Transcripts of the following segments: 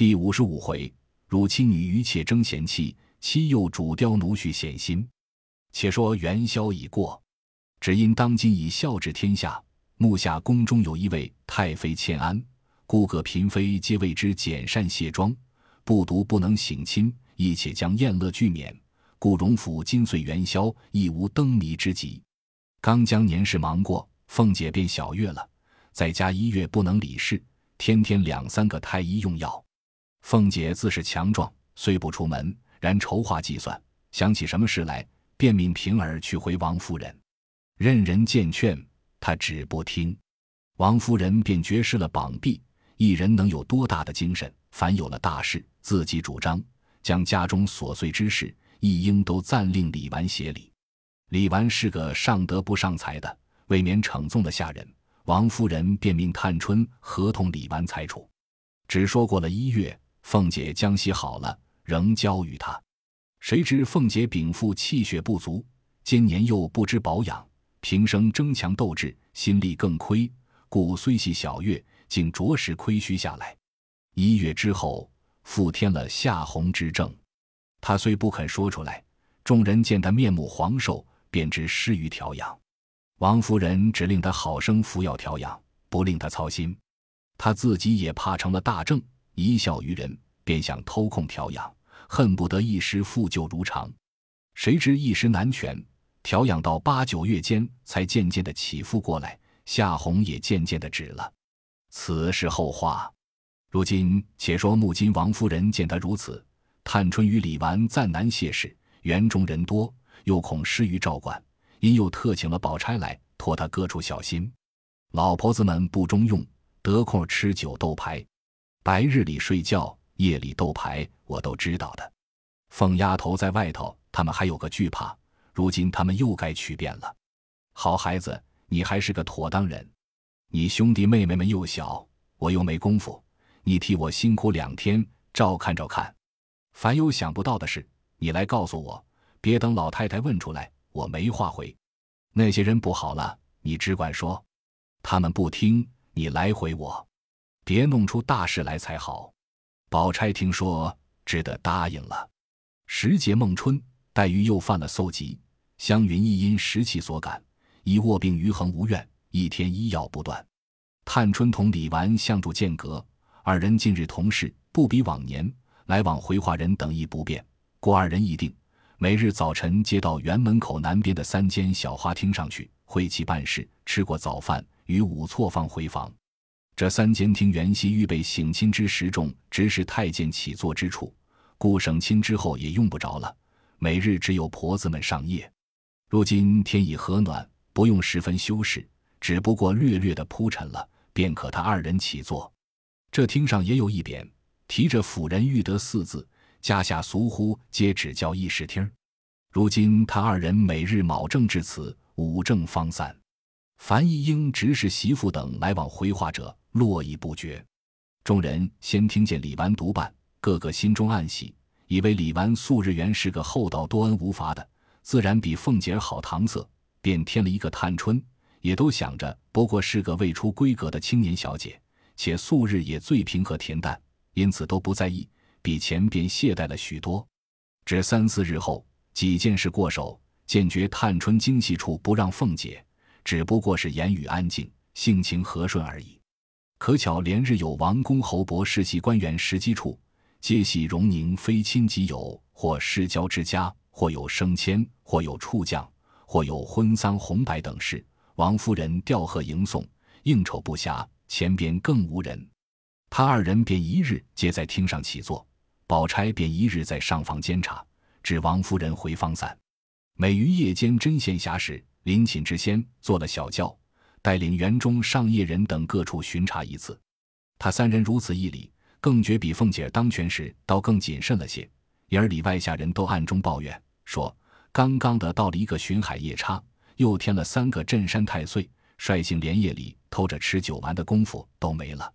第五十五回，汝妻女余妾争贤妻，妻幼主刁奴婿显心。且说元宵已过，只因当今已孝治天下，目下宫中有一位太妃欠安，故各嫔妃皆为之减善卸妆，不独不能省亲，亦且将宴乐俱免。故荣府今岁元宵亦无灯谜之急。刚将年事忙过，凤姐便小月了，在家一月不能理事，天天两三个太医用药。凤姐自是强壮，虽不出门，然筹划计算，想起什么事来，便命平儿去回王夫人。任人见劝，她只不听。王夫人便绝失了膀臂，一人能有多大的精神？凡有了大事，自己主张，将家中琐碎之事，一应都暂令李纨协理。李纨是个上德不上才的，未免逞纵了下人。王夫人便命探春合同李纨裁处。只说过了一月。凤姐将息好了，仍交与他。谁知凤姐禀赋气血不足，今年又不知保养，平生争强斗智，心力更亏，故虽系小月，竟着实亏虚下来。一月之后，复添了夏红之症。他虽不肯说出来，众人见他面目黄瘦，便知失于调养。王夫人只令他好生服药调养，不令他操心。他自己也怕成了大症。一笑于人，便想偷空调养，恨不得一时复旧如常。谁知一时难全，调养到八九月间，才渐渐的起复过来，夏红也渐渐的止了。此是后话。如今且说，木金王夫人见他如此，探春与李纨暂难谢事，园中人多，又恐失于照管，因又特请了宝钗来托他各处小心。老婆子们不中用，得空吃酒斗牌。白日里睡觉，夜里斗牌，我都知道的。凤丫头在外头，他们还有个惧怕。如今他们又该去变了。好孩子，你还是个妥当人。你兄弟妹妹们又小，我又没功夫，你替我辛苦两天，照看照看。凡有想不到的事，你来告诉我，别等老太太问出来，我没话回。那些人不好了，你只管说。他们不听，你来回我。别弄出大事来才好。宝钗听说，只得答应了。时节孟春，黛玉又犯了搜疾，湘云亦因时气所感，已卧病余恒无怨，一天医药不断。探春同李纨相处间隔，二人近日同事，不比往年，来往回话人等亦不便。故二人议定，每日早晨接到园门口南边的三间小花厅上去，会齐办事，吃过早饭，与午错方回房。这三间厅原系预备省亲之时众，直是太监起坐之处，故省亲之后也用不着了。每日只有婆子们上夜。如今天已和暖，不用十分修饰，只不过略略的铺陈了，便可他二人起坐。这厅上也有一匾，提着“辅仁玉德”四字，家下俗呼皆只叫议事厅。如今他二人每日卯正至此，午正方散。樊一英、执事媳妇等来往回话者。络绎不绝，众人先听见李纨独办，个个心中暗喜，以为李纨素日原是个厚道多恩无罚的，自然比凤姐好搪塞，便添了一个探春，也都想着不过是个未出闺阁的青年小姐，且素日也最平和恬淡，因此都不在意，比前便懈怠了许多。只三四日后，几件事过手，见觉探春精细处不让凤姐，只不过是言语安静，性情和顺而已。可巧连日有王公侯伯世袭官员时机处，皆系荣宁非亲即友，或世交之家，或有升迁，或有处降，或有婚丧红白等事。王夫人吊贺迎送，应酬不暇，前边更无人。他二人便一日皆在厅上起坐，宝钗便一日在上房监察，至王夫人回方散。每于夜间针闲暇时，临寝之先做了小轿。带领园中上夜人等各处巡查一次，他三人如此一礼，更觉比凤姐当权时倒更谨慎了些。因而里外下人都暗中抱怨说：“刚刚的到了一个巡海夜叉，又添了三个镇山太岁，率性连夜里偷着吃酒玩的功夫都没了。”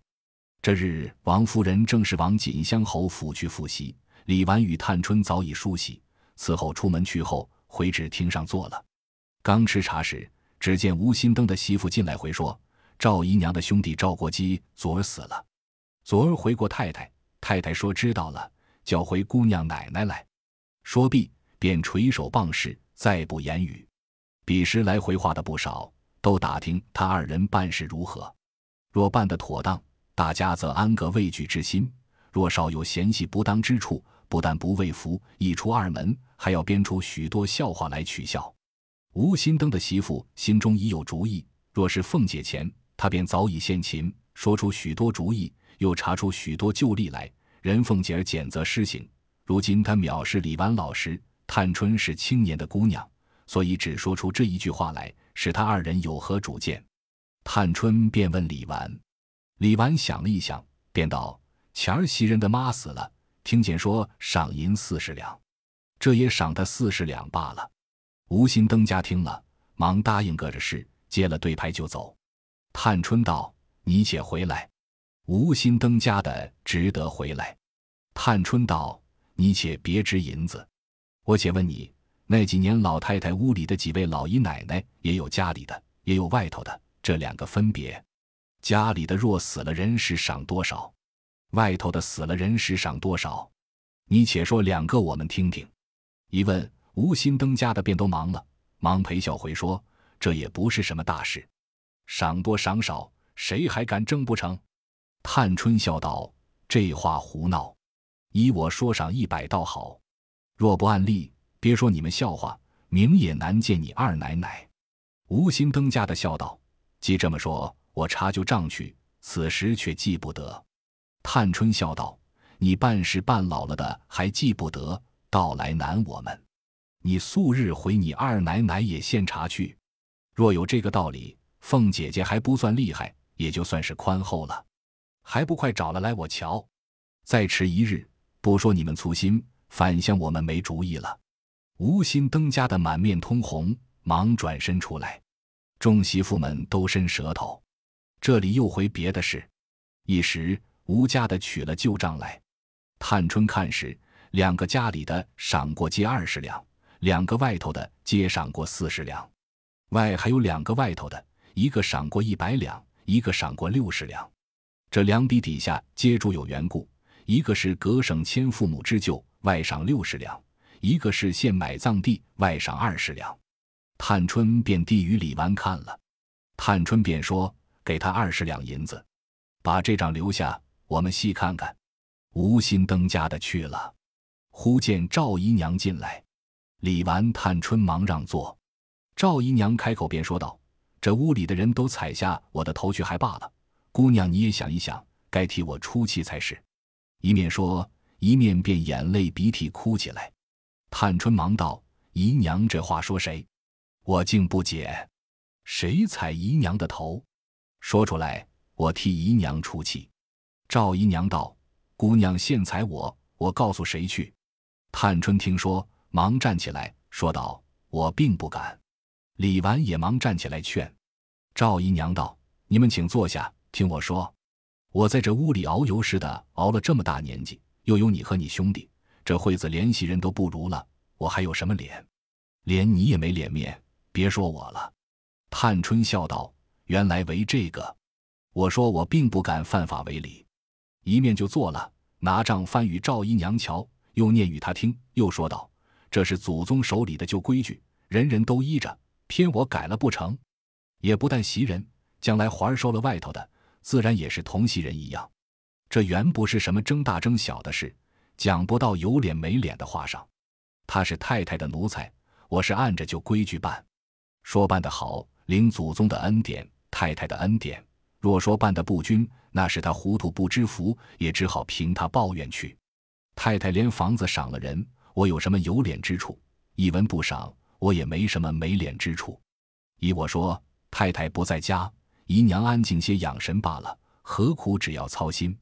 这日，王夫人正是往锦香侯府去复习，李纨与探春早已梳洗，伺候出门去后，回至厅上坐了。刚吃茶时。只见吴心登的媳妇进来回说：“赵姨娘的兄弟赵国基昨儿死了。昨儿回过太太，太太说知道了，叫回姑娘奶奶来。说毕，便垂手傍视，再不言语。彼时来回话的不少，都打听他二人办事如何。若办得妥当，大家则安个畏惧之心；若少有嫌隙不当之处，不但不畏服，一出二门，还要编出许多笑话来取笑。吴新登的媳妇心中已有主意，若是凤姐前，她便早已献琴，说出许多主意，又查出许多旧例来，任凤姐儿检责施行。如今她藐视李纨老实，探春是青年的姑娘，所以只说出这一句话来，使他二人有何主见？探春便问李纨，李纨想了一想，便道：“前儿袭人的妈死了，听见说赏银四十两，这也赏他四十两罢了。”吴心登家听了，忙答应个着事，接了对牌就走。探春道：“你且回来。”吴心登家的值得回来。探春道：“你且别支银子，我且问你，那几年老太太屋里的几位老姨奶奶，也有家里的，也有外头的。”这两个分别，家里的若死了人时赏多少，外头的死了人时赏多少？你且说两个，我们听听。一问吴心登家的便都忙了，忙陪笑回说：“这也不是什么大事，赏多赏少，谁还敢争不成？”探春笑道：“这话胡闹，依我说赏一百倒好，若不按例，别说你们笑话，明也难见你二奶奶。”吴心登家的笑道。既这么说，我查就账去。此时却记不得。探春笑道：“你办事办老了的，还记不得，倒来难我们。你素日回你二奶奶也现查去。若有这个道理，凤姐姐还不算厉害，也就算是宽厚了。还不快找了来我瞧！再迟一日，不说你们粗心，反向我们没主意了。”吴心登家的满面通红，忙转身出来。众媳妇们都伸舌头，这里又回别的事。一时吴家的取了旧账来，探春看时，两个家里的赏过皆二十两，两个外头的皆赏过四十两，外还有两个外头的，一个赏过一百两，一个赏过六十两。这两笔底下皆注有缘故，一个是隔省迁父母之旧，外赏六十两；一个是现买葬地，外赏二十两。探春便递与李纨看了，探春便说：“给他二十两银子，把这账留下，我们细看看。”无心登家的去了，忽见赵姨娘进来，李纨、探春忙让座。赵姨娘开口便说道：“这屋里的人都踩下我的头去，还罢了。姑娘你也想一想，该替我出气才是。”一面说，一面便眼泪鼻涕哭起来。探春忙道：“姨娘这话说谁？”我竟不解，谁踩姨娘的头？说出来，我替姨娘出气。赵姨娘道：“姑娘现踩我，我告诉谁去？”探春听说，忙站起来说道：“我并不敢。”李纨也忙站起来劝。赵姨娘道：“你们请坐下，听我说。我在这屋里熬油似的熬了这么大年纪，又有你和你兄弟，这会子连袭人都不如了，我还有什么脸？连你也没脸面。”别说我了，探春笑道：“原来为这个。”我说：“我并不敢犯法为礼。”一面就坐了，拿账翻与赵姨娘瞧，又念与她听，又说道：“这是祖宗手里的旧规矩，人人都依着，偏我改了不成？也不但袭人，将来环儿收了外头的，自然也是同袭人一样。这原不是什么争大争小的事，讲不到有脸没脸的话上。他是太太的奴才，我是按着旧规矩办。”说办得好，领祖宗的恩典，太太的恩典；若说办得不均，那是他糊涂不知福，也只好凭他抱怨去。太太连房子赏了人，我有什么有脸之处？一文不赏，我也没什么没脸之处。依我说，太太不在家，姨娘安静些养神罢了，何苦只要操心？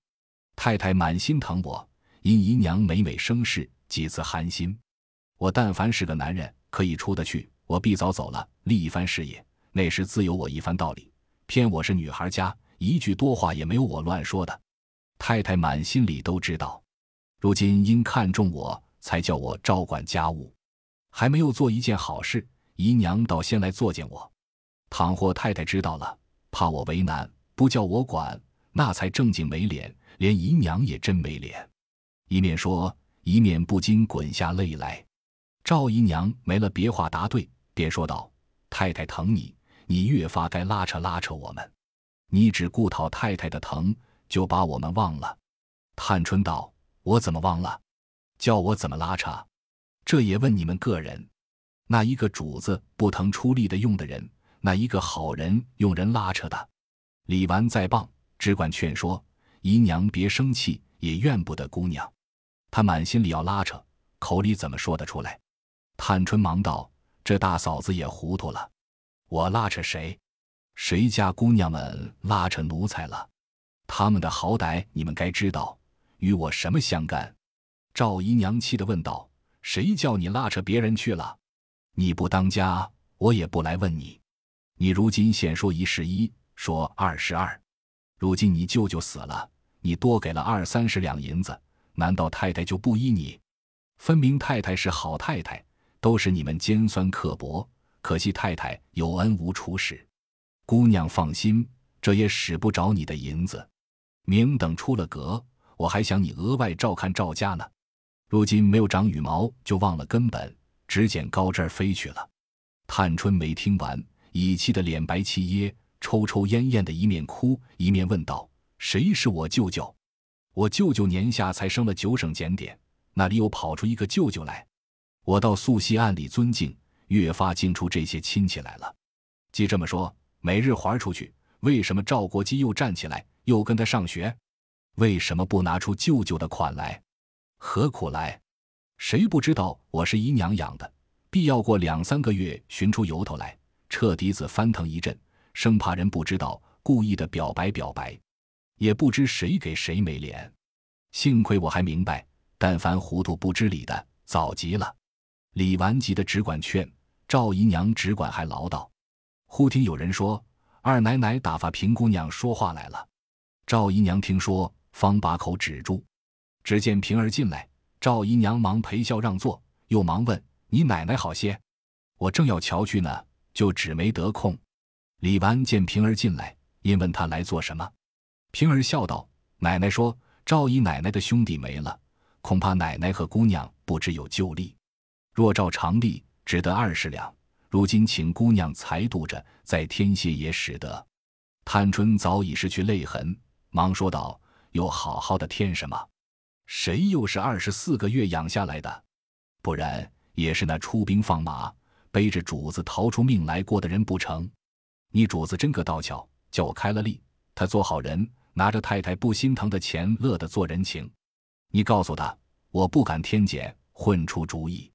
太太满心疼我，因姨娘每每生事，几次寒心。我但凡是个男人，可以出得去。我必早走了，立一番事业，那时自有我一番道理。偏我是女孩家，一句多话也没有我乱说的。太太满心里都知道，如今因看中我才叫我照管家务，还没有做一件好事，姨娘倒先来作践我。倘或太太知道了，怕我为难，不叫我管，那才正经没脸，连姨娘也真没脸。一面说，一面不禁滚下泪来。赵姨娘没了别话答对，便说道：“太太疼你，你越发该拉扯拉扯我们。你只顾讨太太的疼，就把我们忘了。”探春道：“我怎么忘了？叫我怎么拉扯？这也问你们个人。那一个主子不疼出力的用的人，那一个好人用人拉扯的。李纨再棒，只管劝说姨娘别生气，也怨不得姑娘。她满心里要拉扯，口里怎么说得出来？”探春忙道：“这大嫂子也糊涂了，我拉扯谁？谁家姑娘们拉扯奴才了？他们的好歹你们该知道。”与我什么相干？赵姨娘气的问道：“谁叫你拉扯别人去了？你不当家，我也不来问你。你如今先说一是一，说二是二。如今你舅舅死了，你多给了二三十两银子，难道太太就不依你？分明太太是好太太，都是你们尖酸刻薄。可惜太太有恩无处使。姑娘放心，这也使不着你的银子。明等出了阁。”我还想你额外照看赵家呢，如今没有长羽毛，就忘了根本，只捡高枝儿飞去了。探春没听完，已气得脸白气噎，抽抽咽咽的，一面哭一面问道：“谁是我舅舅？我舅舅年下才升了九省检点，那里又跑出一个舅舅来？我到素汐暗里尊敬，越发敬出这些亲戚来了。既这么说，每日还出去，为什么赵国基又站起来，又跟他上学？”为什么不拿出舅舅的款来？何苦来？谁不知道我是姨娘养的？必要过两三个月寻出由头来，彻底子翻腾一阵，生怕人不知道，故意的表白表白，也不知谁给谁没脸。幸亏我还明白，但凡糊涂不知理的，早急了。李纨急的只管劝，赵姨娘只管还唠叨。忽听有人说：“二奶奶打发平姑娘说话来了。”赵姨娘听说。方把口止住，只见平儿进来，赵姨娘忙陪笑让座，又忙问：“你奶奶好些？”我正要瞧去呢，就只没得空。李纨见平儿进来，因问她来做什么。平儿笑道：“奶奶说赵姨奶奶的兄弟没了，恐怕奶奶和姑娘不知有旧例。若照常例，只得二十两。如今请姑娘裁度着，再添些也使得。”探春早已失去泪痕，忙说道。又好好的添什么？谁又是二十四个月养下来的？不然也是那出兵放马，背着主子逃出命来过的人不成？你主子真个道巧，叫我开了例，他做好人，拿着太太不心疼的钱，乐得做人情。你告诉他，我不敢添减，混出主意。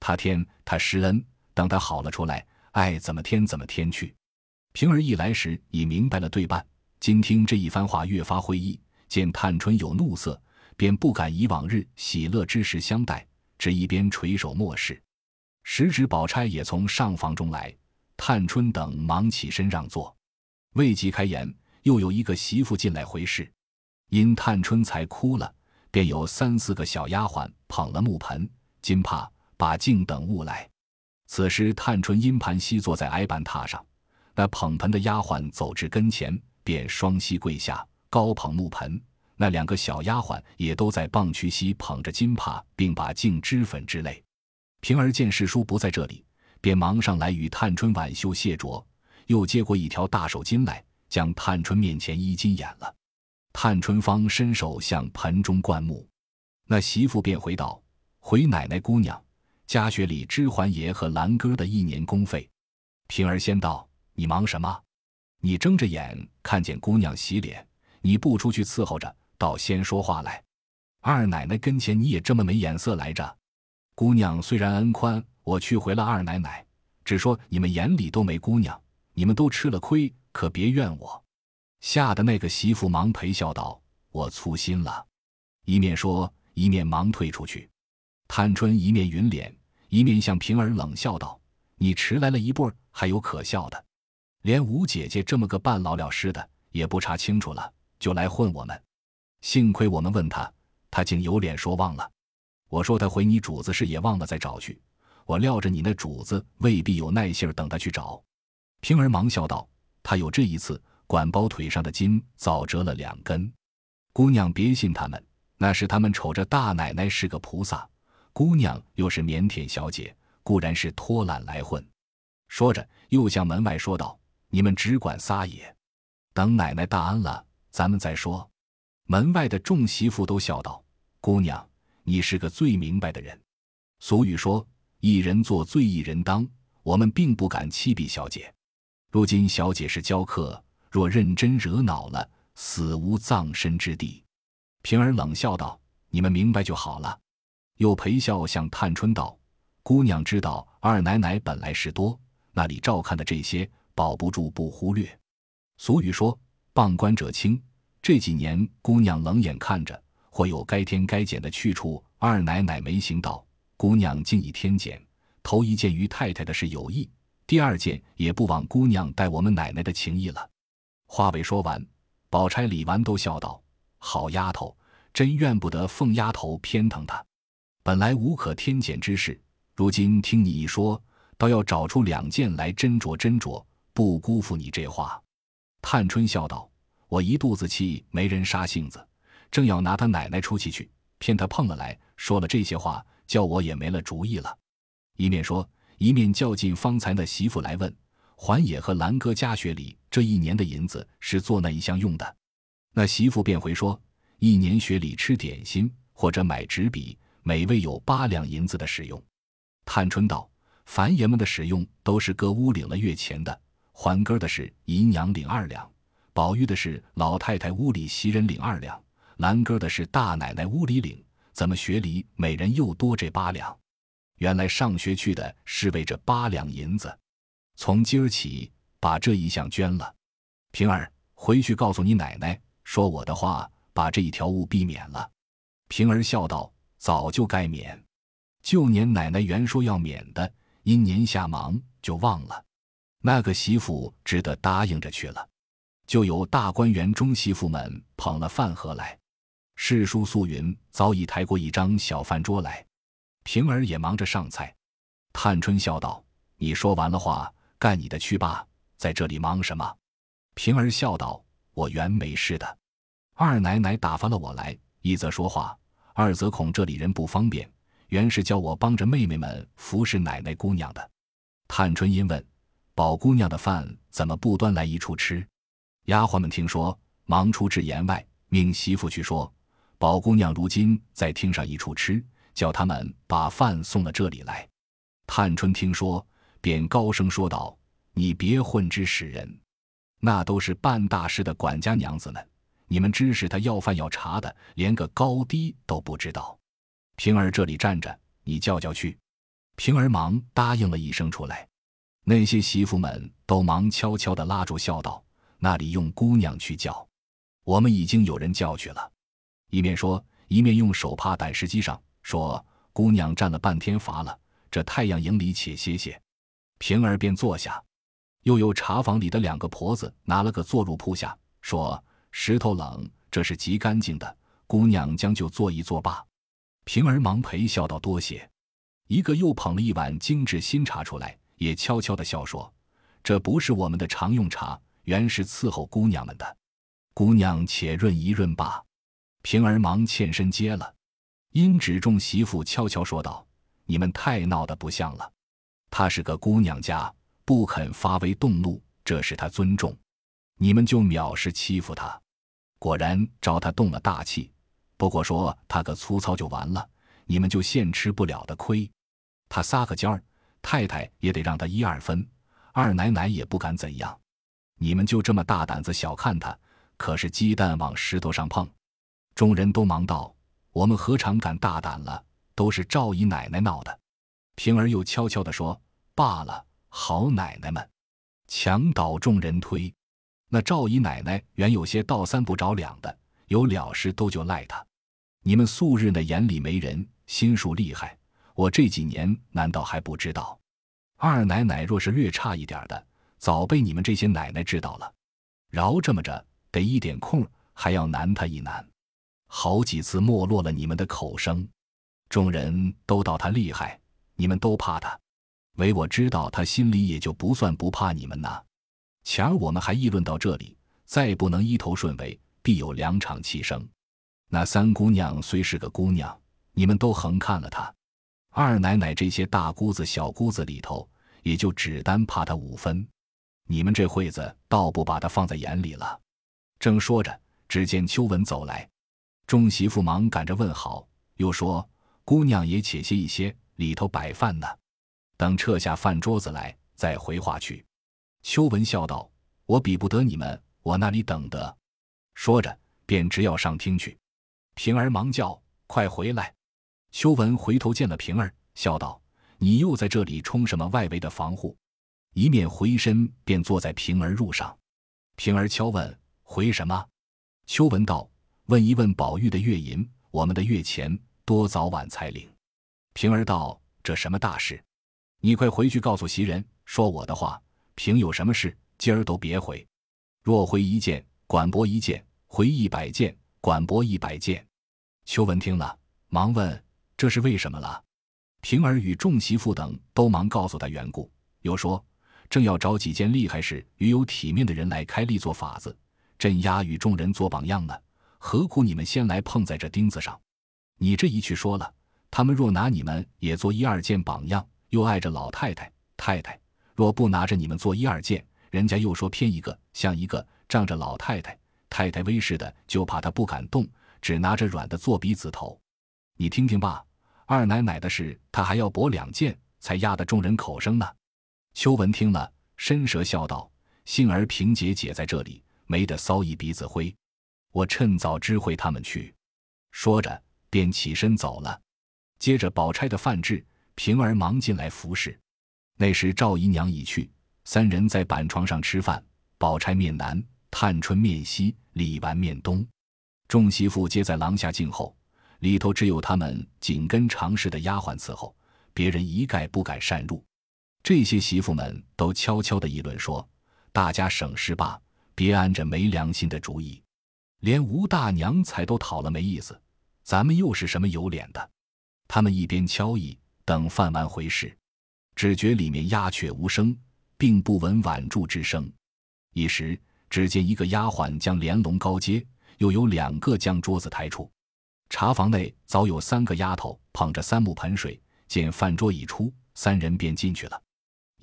他添，他施恩，等他好了出来，爱怎么添怎么添去。平儿一来时已明白了对半，今听这一番话，越发会意。见探春有怒色，便不敢以往日喜乐之时相待，只一边垂首默视。时值宝钗也从上房中来，探春等忙起身让座，未及开言，又有一个媳妇进来回事。因探春才哭了，便有三四个小丫鬟捧了木盆、金帕、把镜等物来。此时探春因盘膝坐在矮板榻上，那捧盆的丫鬟走至跟前，便双膝跪下。高捧木盆，那两个小丫鬟也都在棒屈膝捧着金帕，并把净脂粉之类。平儿见世叔不在这里，便忙上来与探春挽袖谢着，又接过一条大手巾来，将探春面前衣襟掩了。探春方伸手向盆中灌木，那媳妇便回道：“回奶奶姑娘，家学里知还爷和兰哥的一年工费。”平儿先道：“你忙什么？你睁着眼看见姑娘洗脸。”你不出去伺候着，倒先说话来。二奶奶跟前你也这么没眼色来着。姑娘虽然恩宽，我去回了二奶奶，只说你们眼里都没姑娘，你们都吃了亏，可别怨我。吓得那个媳妇忙陪笑道：“我粗心了。”一面说，一面忙退出去。探春一面云脸，一面向平儿冷笑道：“你迟来了一步，还有可笑的？连吴姐姐这么个半老了实的，也不查清楚了。”就来混我们，幸亏我们问他，他竟有脸说忘了。我说他回你主子时也忘了再找去，我料着你那主子未必有耐性等他去找。平儿忙笑道：“他有这一次，管包腿上的筋早折了两根。姑娘别信他们，那是他们瞅着大奶奶是个菩萨，姑娘又是腼腆小姐，固然是拖懒来混。说着，又向门外说道：“你们只管撒野，等奶奶大安了，咱们再说。”门外的众媳妇都笑道：“姑娘，你是个最明白的人。俗语说，一人做最一人当，我们并不敢欺鄙小姐。如今小姐是教客，若认真惹恼了，死无葬身之地。”平儿冷笑道：“你们明白就好了。”又陪笑向探春道：“姑娘知道二奶奶本来事多，那里照看的这些，保不住不忽略。俗语说，傍观者清。这几年姑娘冷眼看着，或有该添该减的去处，二奶奶没行道，姑娘竟以添减。头一件于太太的是有意，第二件也不枉姑娘待我们奶奶的情谊了。”话未说完，宝钗、李纨都笑道。好丫头，真怨不得凤丫头偏疼她。本来无可添减之事，如今听你一说，倒要找出两件来斟酌斟酌，不辜负你这话。探春笑道：“我一肚子气，没人杀性子，正要拿他奶奶出气去，骗他碰了来，说了这些话，叫我也没了主意了。”一面说，一面叫进方才那媳妇来问：“环野和兰哥家学里这一年的银子是做那一项用的？”那媳妇便回说：“一年学里吃点心或者买纸笔，每位有八两银子的使用。”探春道：“凡爷们的使用都是各屋领了月钱的，还根的是姨娘领二两，宝玉的是老太太屋里袭人领二两，兰哥的是大奶奶屋里领。怎么学里每人又多这八两？原来上学去的是为这八两银子。从今儿起，把这一项捐了。平儿回去告诉你奶奶。”说我的话，把这一条物避免了。平儿笑道：“早就该免，旧年奶奶原说要免的，因年下忙就忘了。那个媳妇只得答应着去了。就有大观园中媳妇们捧了饭盒来，世叔素云早已抬过一张小饭桌来，平儿也忙着上菜。探春笑道：“你说完了话，干你的去吧，在这里忙什么？”平儿笑道。我原没事的，二奶奶打发了我来，一则说话，二则恐这里人不方便，原是叫我帮着妹妹们服侍奶奶姑娘的。探春因问：“宝姑娘的饭怎么不端来一处吃？”丫鬟们听说，忙出至檐外，命媳妇去说：“宝姑娘如今在厅上一处吃，叫他们把饭送了这里来。”探春听说，便高声说道：“你别混之使人。”那都是办大事的管家娘子们，你们知使他要饭要茶的，连个高低都不知道。平儿这里站着，你叫叫去。平儿忙答应了一声出来。那些媳妇们都忙悄悄地拉住笑道：“那里用姑娘去叫，我们已经有人叫去了。”一面说，一面用手帕掸石机上，说：“姑娘站了半天乏了，这太阳营里且歇歇。”平儿便坐下。又有茶房里的两个婆子拿了个坐褥铺下，说：“石头冷，这是极干净的，姑娘将就坐一坐罢。”平儿忙陪笑道：“多谢。”一个又捧了一碗精致新茶出来，也悄悄的笑说：“这不是我们的常用茶，原是伺候姑娘们的，姑娘且润一润罢。”平儿忙欠身接了，因指众媳妇悄悄说道：“你们太闹得不像了，她是个姑娘家。”不肯发威动怒，这是她尊重，你们就藐视欺负他。果然招他动了大气。不过说他个粗糙就完了，你们就现吃不了的亏。他撒个娇儿，太太也得让他一二分，二奶奶也不敢怎样。你们就这么大胆子小看他，可是鸡蛋往石头上碰。众人都忙道：“我们何尝敢大胆了？都是赵姨奶奶闹的。”平儿又悄悄地说：“罢了。”好奶奶们，墙倒众人推。那赵姨奶奶原有些倒三不着两的，有了事都就赖她。你们素日那眼里没人，心术厉害，我这几年难道还不知道？二奶奶若是略差一点的，早被你们这些奶奶知道了。饶这么着，得一点空还要难她一难，好几次没落了你们的口声。众人都道她厉害，你们都怕她。唯我知道，他心里也就不算不怕你们呐。前儿我们还议论到这里，再不能一头顺为，必有两场气生。那三姑娘虽是个姑娘，你们都横看了她。二奶奶这些大姑子、小姑子里头，也就只单怕她五分。你们这会子倒不把他放在眼里了。正说着，只见秋文走来，众媳妇忙赶着问好，又说：“姑娘也且歇一歇，里头摆饭呢，等撤下饭桌子来再回话去。”秋文笑道：“我比不得你们，我那里等得。”说着，便直要上厅去。平儿忙叫：“快回来！”秋文回头见了平儿，笑道：“你又在这里冲什么外围的防护？”一面回身便坐在平儿褥上。平儿敲问：“回什么？”秋文道：“问一问宝玉的月银，我们的月钱多早晚才领？”平儿道：“这什么大事？你快回去告诉袭人，说我的话。平有什么事，今儿都别回。若回一件，管驳一件；回一百件，管驳一百件。”秋文听了，忙问。这是为什么了？平儿与众媳妇等都忙告诉他缘故，又说正要找几件厉害事与有体面的人来开例做法子，镇压与众人做榜样呢。何苦你们先来碰在这钉子上？你这一去说了，他们若拿你们也做一二件榜样，又碍着老太太太太；若不拿着你们做一二件，人家又说偏一个像一个，仗着老太太太太威势的，就怕他不敢动，只拿着软的做鼻子头。你听听吧，二奶奶的事，他还要驳两件，才压得众人口声呢。秋文听了，伸舌笑道：“幸而平姐姐在这里，没得骚一鼻子灰。我趁早知会他们去。”说着，便起身走了。接着，宝钗的饭至，平儿忙进来服侍。那时赵姨娘已去，三人在板床上吃饭。宝钗面南，探春面西，李纨面东，众媳妇皆在廊下静候。里头只有他们紧跟常侍的丫鬟伺候，别人一概不敢擅入。这些媳妇们都悄悄地议论说：“大家省事吧，别安着没良心的主意。连吴大娘才都讨了没意思，咱们又是什么有脸的？”他们一边敲议，等饭完回事，只觉里面鸦雀无声，并不闻挽柱之声。一时只见一个丫鬟将帘笼高接，又有两个将桌子抬出。茶房内早有三个丫头捧着三木盆水，见饭桌已出，三人便进去了。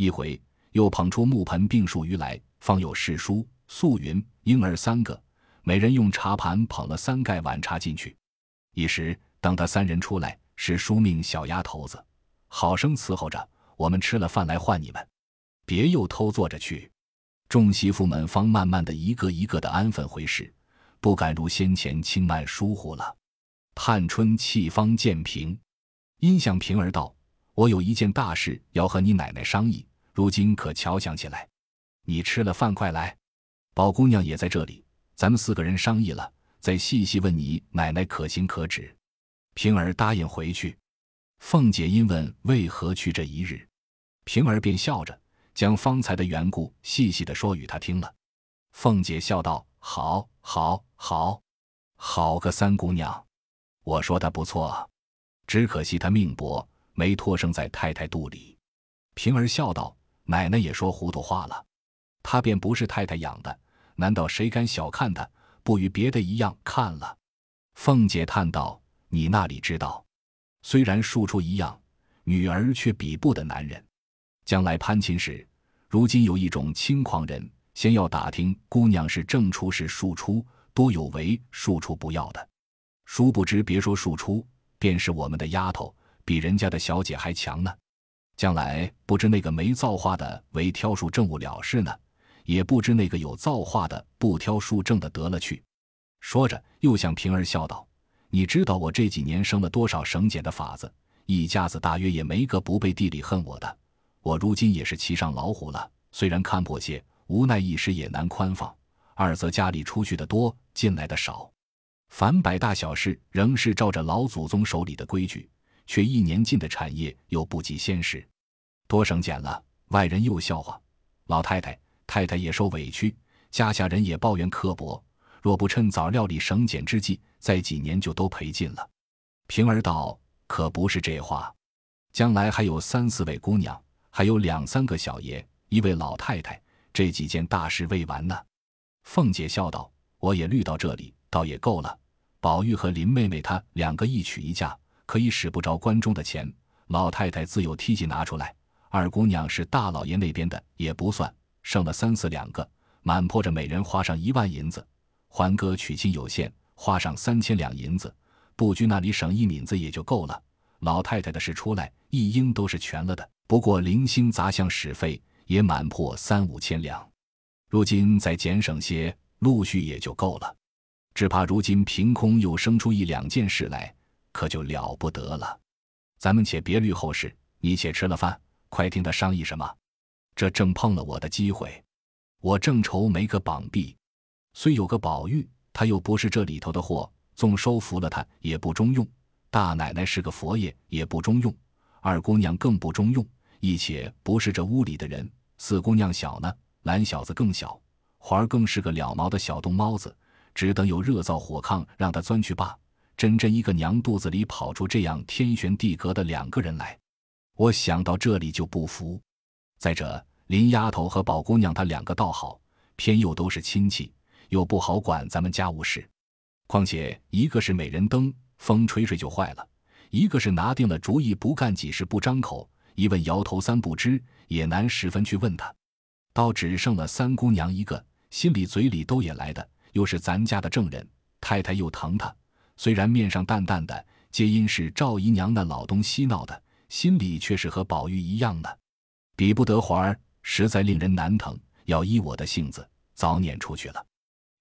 一回又捧出木盆并数鱼来，方有世书、素云、婴儿三个，每人用茶盘捧了三盖碗茶进去。一时等他三人出来，是书命小丫头子，好生伺候着我们，吃了饭来唤你们，别又偷坐着去。众媳妇们方慢慢的一个一个的安分回事，不敢如先前轻慢疏忽了。探春气方渐平，因向平儿道：“我有一件大事要和你奶奶商议，如今可瞧想起来。你吃了饭快来，宝姑娘也在这里，咱们四个人商议了，再细细问你奶奶可行可止。”平儿答应回去。凤姐因问为何去这一日，平儿便笑着将方才的缘故细细的说与他听了。凤姐笑道：“好，好，好，好个三姑娘！”我说她不错，只可惜她命薄，没托生在太太肚里。平儿笑道：“奶奶也说糊涂话了，他便不是太太养的，难道谁敢小看他？不与别的一样看了。”凤姐叹道：“你那里知道？虽然庶出一样，女儿却比不得男人。将来攀亲时，如今有一种轻狂人，先要打听姑娘是正出是庶出，多有为庶出不要的。”殊不知，别说庶出，便是我们的丫头，比人家的小姐还强呢。将来不知那个没造化的为挑数政务了事呢，也不知那个有造化的不挑数政的得了去。说着，又向平儿笑道：“你知道我这几年生了多少省俭的法子，一家子大约也没个不背地里恨我的。我如今也是骑上老虎了，虽然看破些，无奈一时也难宽放。二则家里出去的多，进来的少。”凡百大小事，仍是照着老祖宗手里的规矩，却一年进的产业又不及先时，多省俭了。外人又笑话，老太太、太太也受委屈，家下人也抱怨刻薄。若不趁早料理省俭之计，再几年就都赔尽了。平儿道：“可不是这话，将来还有三四位姑娘，还有两三个小爷，一位老太太，这几件大事未完呢。”凤姐笑道：“我也虑到这里，倒也够了。”宝玉和林妹妹她两个一娶一嫁，可以使不着关中的钱，老太太自有梯级拿出来。二姑娘是大老爷那边的，也不算，剩了三四两个，满破着每人花上一万银子。环哥娶亲有限，花上三千两银子，布局那里省一敏子也就够了。老太太的事出来，一应都是全了的。不过零星杂项使费也满破三五千两，如今再减省些，陆续也就够了。只怕如今凭空又生出一两件事来，可就了不得了。咱们且别虑后事，你且吃了饭，快听他商议什么。这正碰了我的机会，我正愁没个绑臂，虽有个宝玉，他又不是这里头的货，纵收服了他也不中用。大奶奶是个佛爷，也不中用；二姑娘更不中用，一且不是这屋里的人。四姑娘小呢，懒小子更小，环儿更是个了毛的小冬猫子。只等有热灶火炕，让他钻去罢。真真一个娘肚子里跑出这样天旋地隔的两个人来，我想到这里就不服。再者，林丫头和宝姑娘她两个倒好，偏又都是亲戚，又不好管咱们家务事。况且一个是美人灯，风吹吹就坏了；一个是拿定了主意，不干几事不张口，一问摇头三不知，也难十分去问他。倒只剩了三姑娘一个，心里嘴里都也来的。又是咱家的正人，太太又疼她，虽然面上淡淡的，皆因是赵姨娘那老东西闹的，心里却是和宝玉一样的，比不得环儿，实在令人难疼。要依我的性子，早撵出去了。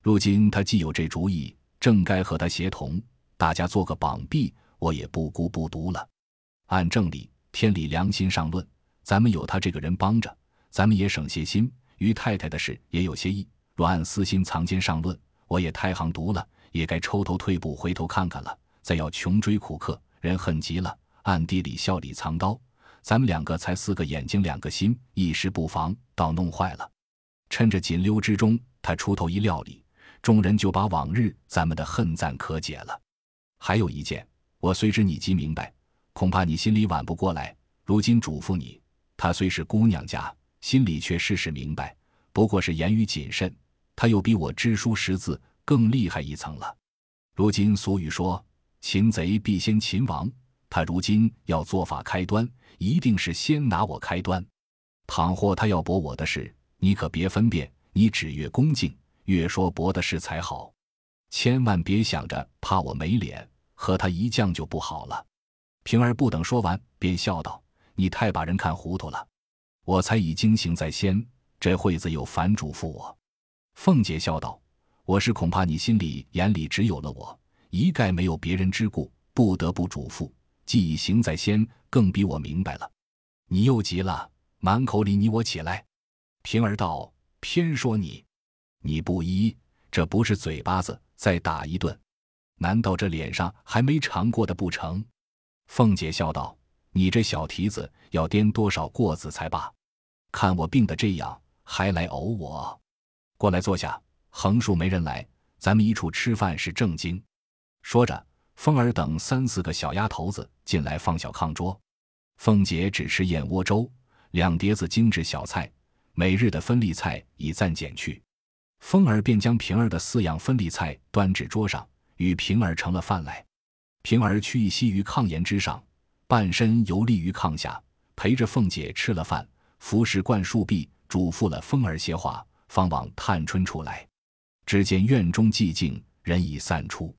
如今他既有这主意，正该和他协同，大家做个绑臂，我也不孤不独了。按正理、天理、良心上论，咱们有他这个人帮着，咱们也省些心，于太太的事也有些意。若按私心藏奸上论，我也太行毒了，也该抽头退步，回头看看了。再要穷追苦克，人恨极了，暗地里笑里藏刀。咱们两个才四个眼睛两个心，一时不防，倒弄坏了。趁着紧溜之中，他出头一料理，众人就把往日咱们的恨赞可解了。还有一件，我虽知你极明白，恐怕你心里挽不过来。如今嘱咐你，她虽是姑娘家，心里却事事明白，不过是言语谨慎。她又比我知书识字更厉害一层了。如今俗语说“擒贼必先擒王”，他如今要做法开端，一定是先拿我开端。倘或他要驳我的事，你可别分辨，你只越恭敬，越说驳的事才好。千万别想着怕我没脸和他一犟就不好了。平儿不等说完，便笑道：“你太把人看糊涂了。我才已经行在先，这会子又反嘱咐我。”凤姐笑道：“我是恐怕你心里眼里只有了我，一概没有别人之故，不得不嘱咐。既已行在先，更比我明白了。你又急了，满口里你我起来。”平儿道：“偏说你，你不依，这不是嘴巴子，再打一顿，难道这脸上还没尝过的不成？”凤姐笑道：“你这小蹄子要颠多少过子才罢？看我病得这样，还来呕我。”过来坐下，横竖没人来，咱们一处吃饭是正经。说着，凤儿等三四个小丫头子进来放小炕桌。凤姐只吃燕窝粥，两碟子精致小菜，每日的分例菜已暂减去。凤儿便将平儿的四样分例菜端至桌上，与平儿盛了饭来。平儿屈膝于炕沿之上，半身游立于炕下，陪着凤姐吃了饭，服食灌漱毕，嘱咐了凤儿些话。方往探春处来，只见院中寂静，人已散出。